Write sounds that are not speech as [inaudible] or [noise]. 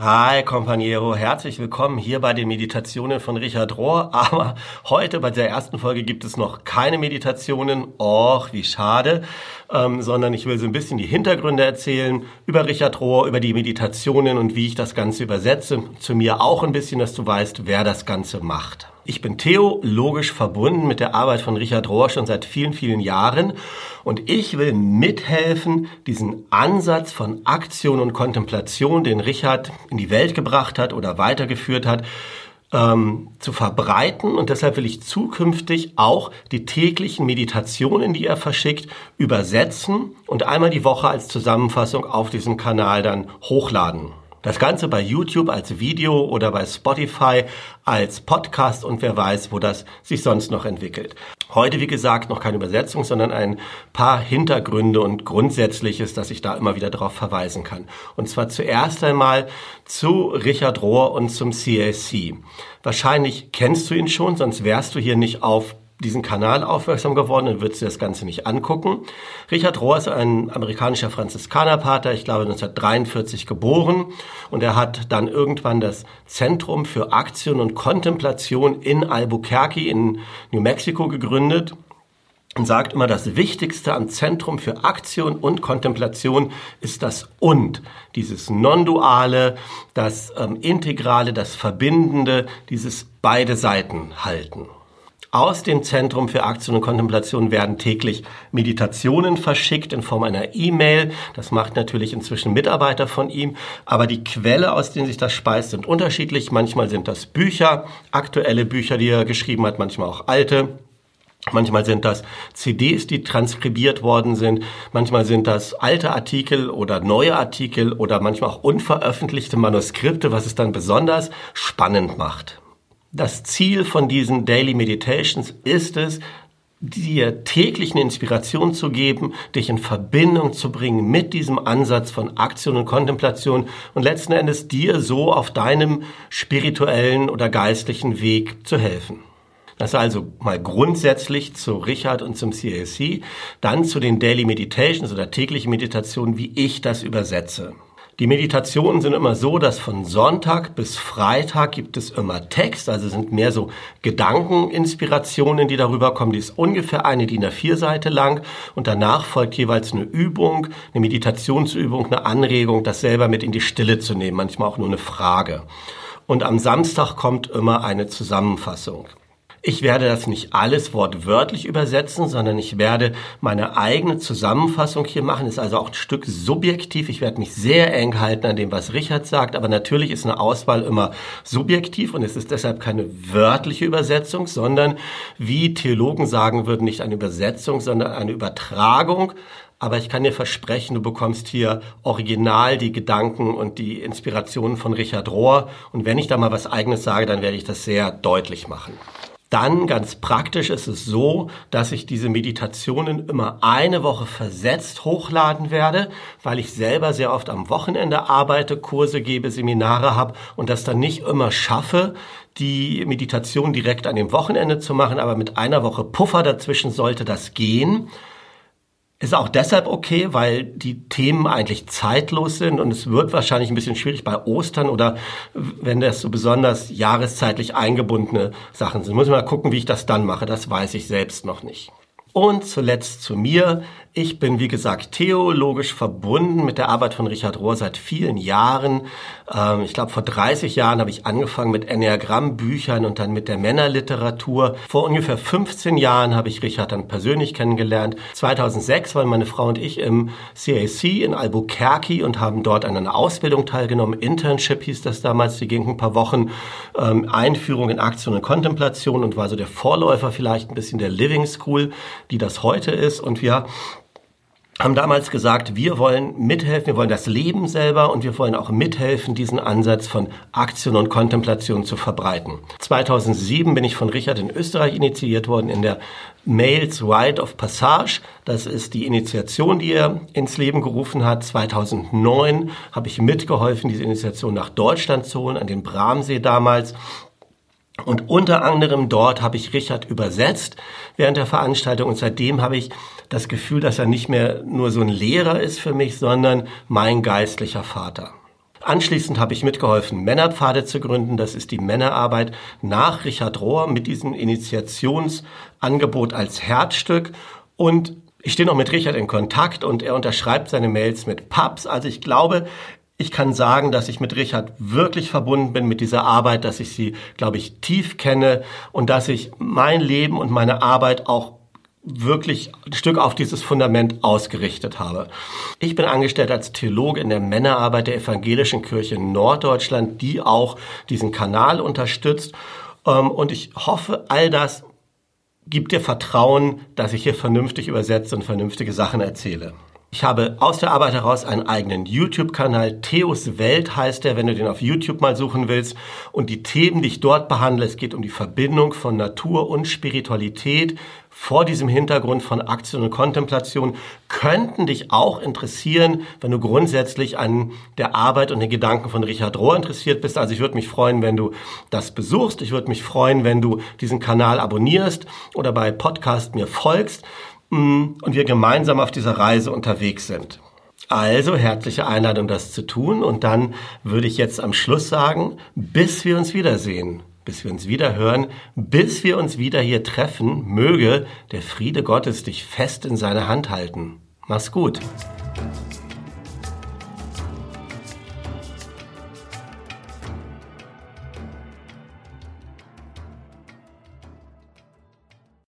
Hi, Companiero, herzlich willkommen hier bei den Meditationen von Richard Rohr. [laughs] Aber heute bei der ersten Folge gibt es noch keine Meditationen. Och, wie schade. Ähm, sondern ich will so ein bisschen die Hintergründe erzählen über Richard Rohr, über die Meditationen und wie ich das Ganze übersetze. Zu mir auch ein bisschen, dass du weißt, wer das Ganze macht. Ich bin theologisch verbunden mit der Arbeit von Richard Rohr schon seit vielen, vielen Jahren und ich will mithelfen, diesen Ansatz von Aktion und Kontemplation, den Richard in die Welt gebracht hat oder weitergeführt hat, ähm, zu verbreiten und deshalb will ich zukünftig auch die täglichen Meditationen, die er verschickt, übersetzen und einmal die Woche als Zusammenfassung auf diesem Kanal dann hochladen. Das Ganze bei YouTube als Video oder bei Spotify als Podcast und wer weiß, wo das sich sonst noch entwickelt. Heute, wie gesagt, noch keine Übersetzung, sondern ein paar Hintergründe und Grundsätzliches, dass ich da immer wieder darauf verweisen kann. Und zwar zuerst einmal zu Richard Rohr und zum CAC. Wahrscheinlich kennst du ihn schon, sonst wärst du hier nicht auf diesen Kanal aufmerksam geworden und würdest dir das Ganze nicht angucken. Richard Rohr ist ein amerikanischer Franziskanerpater, ich glaube 1943 geboren und er hat dann irgendwann das Zentrum für Aktion und Kontemplation in Albuquerque in New Mexico gegründet und sagt immer, das Wichtigste am Zentrum für Aktion und Kontemplation ist das Und, dieses Non-Duale, das ähm, Integrale, das Verbindende, dieses beide Seiten halten. Aus dem Zentrum für Aktion und Kontemplation werden täglich Meditationen verschickt in Form einer E-Mail. Das macht natürlich inzwischen Mitarbeiter von ihm. Aber die Quelle, aus denen sich das speist, sind unterschiedlich. Manchmal sind das Bücher, aktuelle Bücher, die er geschrieben hat, manchmal auch alte. Manchmal sind das CDs, die transkribiert worden sind. Manchmal sind das alte Artikel oder neue Artikel oder manchmal auch unveröffentlichte Manuskripte, was es dann besonders spannend macht. Das Ziel von diesen Daily Meditations ist es, dir täglich eine Inspiration zu geben, dich in Verbindung zu bringen mit diesem Ansatz von Aktion und Kontemplation und letzten Endes dir so auf deinem spirituellen oder geistlichen Weg zu helfen. Das also mal grundsätzlich zu Richard und zum CAC, dann zu den Daily Meditations oder täglichen Meditationen, wie ich das übersetze. Die Meditationen sind immer so, dass von Sonntag bis Freitag gibt es immer Text, also sind mehr so Gedankeninspirationen, die darüber kommen. Die ist ungefähr eine DIN A4 Seite lang und danach folgt jeweils eine Übung, eine Meditationsübung, eine Anregung, das selber mit in die Stille zu nehmen, manchmal auch nur eine Frage. Und am Samstag kommt immer eine Zusammenfassung. Ich werde das nicht alles wortwörtlich übersetzen, sondern ich werde meine eigene Zusammenfassung hier machen. Ist also auch ein Stück subjektiv. Ich werde mich sehr eng halten an dem, was Richard sagt. Aber natürlich ist eine Auswahl immer subjektiv und es ist deshalb keine wörtliche Übersetzung, sondern wie Theologen sagen würden, nicht eine Übersetzung, sondern eine Übertragung aber ich kann dir versprechen, du bekommst hier original die Gedanken und die Inspirationen von Richard Rohr. Und wenn ich da mal was eigenes sage, dann werde ich das sehr deutlich machen. Dann ganz praktisch ist es so, dass ich diese Meditationen immer eine Woche versetzt hochladen werde, weil ich selber sehr oft am Wochenende arbeite, Kurse gebe, Seminare habe und das dann nicht immer schaffe, die Meditation direkt an dem Wochenende zu machen, aber mit einer Woche Puffer dazwischen sollte das gehen. Ist auch deshalb okay, weil die Themen eigentlich zeitlos sind und es wird wahrscheinlich ein bisschen schwierig bei Ostern oder wenn das so besonders jahreszeitlich eingebundene Sachen sind. Muss ich mal gucken, wie ich das dann mache. Das weiß ich selbst noch nicht. Und zuletzt zu mir. Ich bin, wie gesagt, theologisch verbunden mit der Arbeit von Richard Rohr seit vielen Jahren. Ähm, ich glaube, vor 30 Jahren habe ich angefangen mit Enneagramm-Büchern und dann mit der Männerliteratur. Vor ungefähr 15 Jahren habe ich Richard dann persönlich kennengelernt. 2006 waren meine Frau und ich im CAC in Albuquerque und haben dort an einer Ausbildung teilgenommen. Internship hieß das damals. Die ging ein paar Wochen. Ähm, Einführung in Aktion und Kontemplation und war so der Vorläufer vielleicht ein bisschen der Living School, die das heute ist. Und wir haben damals gesagt, wir wollen mithelfen, wir wollen das Leben selber und wir wollen auch mithelfen, diesen Ansatz von Aktion und Kontemplation zu verbreiten. 2007 bin ich von Richard in Österreich initiiert worden in der Males Rite of Passage. Das ist die Initiation, die er ins Leben gerufen hat. 2009 habe ich mitgeholfen, diese Initiation nach Deutschland zu holen, an den Bramsee damals. Und unter anderem dort habe ich Richard übersetzt während der Veranstaltung und seitdem habe ich das Gefühl, dass er nicht mehr nur so ein Lehrer ist für mich, sondern mein geistlicher Vater. Anschließend habe ich mitgeholfen, Männerpfade zu gründen. Das ist die Männerarbeit nach Richard Rohr mit diesem Initiationsangebot als Herzstück. Und ich stehe noch mit Richard in Kontakt und er unterschreibt seine Mails mit Pubs. Also ich glaube, ich kann sagen, dass ich mit Richard wirklich verbunden bin mit dieser Arbeit, dass ich sie, glaube ich, tief kenne und dass ich mein Leben und meine Arbeit auch wirklich ein Stück auf dieses Fundament ausgerichtet habe. Ich bin angestellt als Theologe in der Männerarbeit der Evangelischen Kirche in Norddeutschland, die auch diesen Kanal unterstützt. Ähm, und ich hoffe, all das gibt dir Vertrauen, dass ich hier vernünftig übersetze und vernünftige Sachen erzähle. Ich habe aus der Arbeit heraus einen eigenen YouTube-Kanal. Theos Welt heißt der, wenn du den auf YouTube mal suchen willst. Und die Themen, die ich dort behandle, es geht um die Verbindung von Natur und Spiritualität vor diesem Hintergrund von Aktion und Kontemplation, könnten dich auch interessieren, wenn du grundsätzlich an der Arbeit und den Gedanken von Richard Rohr interessiert bist. Also ich würde mich freuen, wenn du das besuchst. Ich würde mich freuen, wenn du diesen Kanal abonnierst oder bei Podcast mir folgst. Und wir gemeinsam auf dieser Reise unterwegs sind. Also herzliche Einladung, das zu tun. Und dann würde ich jetzt am Schluss sagen, bis wir uns wiedersehen, bis wir uns wieder hören, bis wir uns wieder hier treffen, möge der Friede Gottes dich fest in seine Hand halten. Mach's gut.